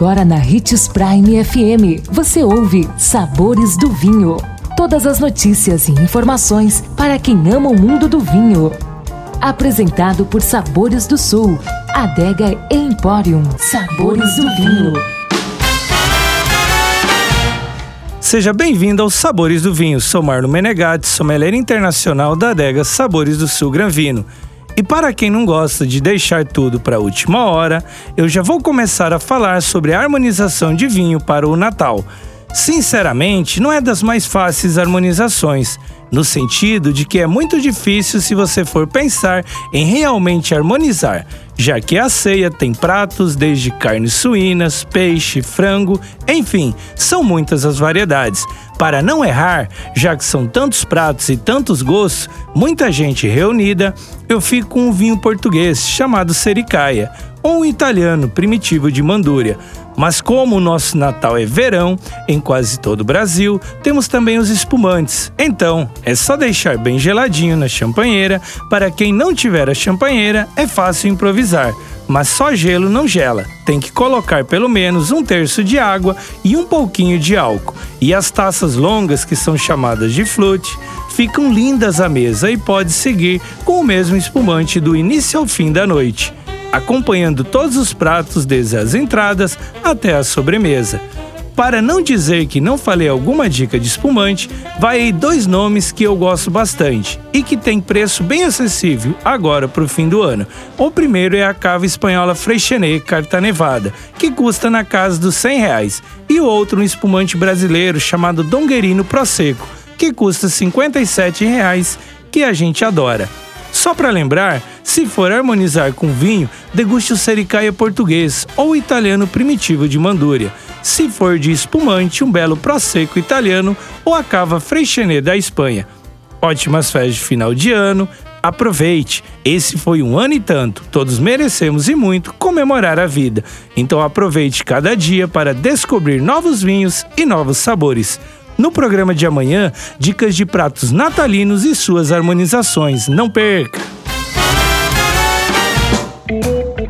Agora na Ritz Prime FM, você ouve Sabores do Vinho. Todas as notícias e informações para quem ama o mundo do vinho. Apresentado por Sabores do Sul, Adega Emporium. Sabores do Vinho. Seja bem-vindo aos Sabores do Vinho. Sou Marno Menegatti, sommelier internacional da adega Sabores do Sul Granvino. E para quem não gosta de deixar tudo para a última hora, eu já vou começar a falar sobre a harmonização de vinho para o Natal. Sinceramente, não é das mais fáceis harmonizações, no sentido de que é muito difícil se você for pensar em realmente harmonizar, já que a ceia tem pratos desde carnes suínas, peixe, frango, enfim, são muitas as variedades. Para não errar, já que são tantos pratos e tantos gostos, muita gente reunida, eu fico com um vinho português chamado Sericaia, ou um italiano primitivo de Mandúria mas como o nosso Natal é verão, em quase todo o Brasil, temos também os espumantes. Então, é só deixar bem geladinho na champanheira. Para quem não tiver a champanheira, é fácil improvisar. Mas só gelo não gela. Tem que colocar pelo menos um terço de água e um pouquinho de álcool. E as taças longas, que são chamadas de flute, ficam lindas à mesa e pode seguir com o mesmo espumante do início ao fim da noite acompanhando todos os pratos desde as entradas até a sobremesa. Para não dizer que não falei alguma dica de espumante, vai aí dois nomes que eu gosto bastante e que tem preço bem acessível agora para o fim do ano. O primeiro é a cava espanhola Freixenet Carta Nevada, que custa na casa dos 100 reais, e o outro um espumante brasileiro chamado Donguerino Prosecco, que custa 57 reais, que a gente adora. Só para lembrar, se for harmonizar com vinho, deguste o sericaia português ou italiano primitivo de Mandúria. Se for de espumante, um belo prosecco italiano ou a cava Freixenet da Espanha. Ótimas festas de final de ano, aproveite. Esse foi um ano e tanto. Todos merecemos e muito comemorar a vida. Então aproveite cada dia para descobrir novos vinhos e novos sabores. No programa de amanhã, dicas de pratos natalinos e suas harmonizações. Não perca!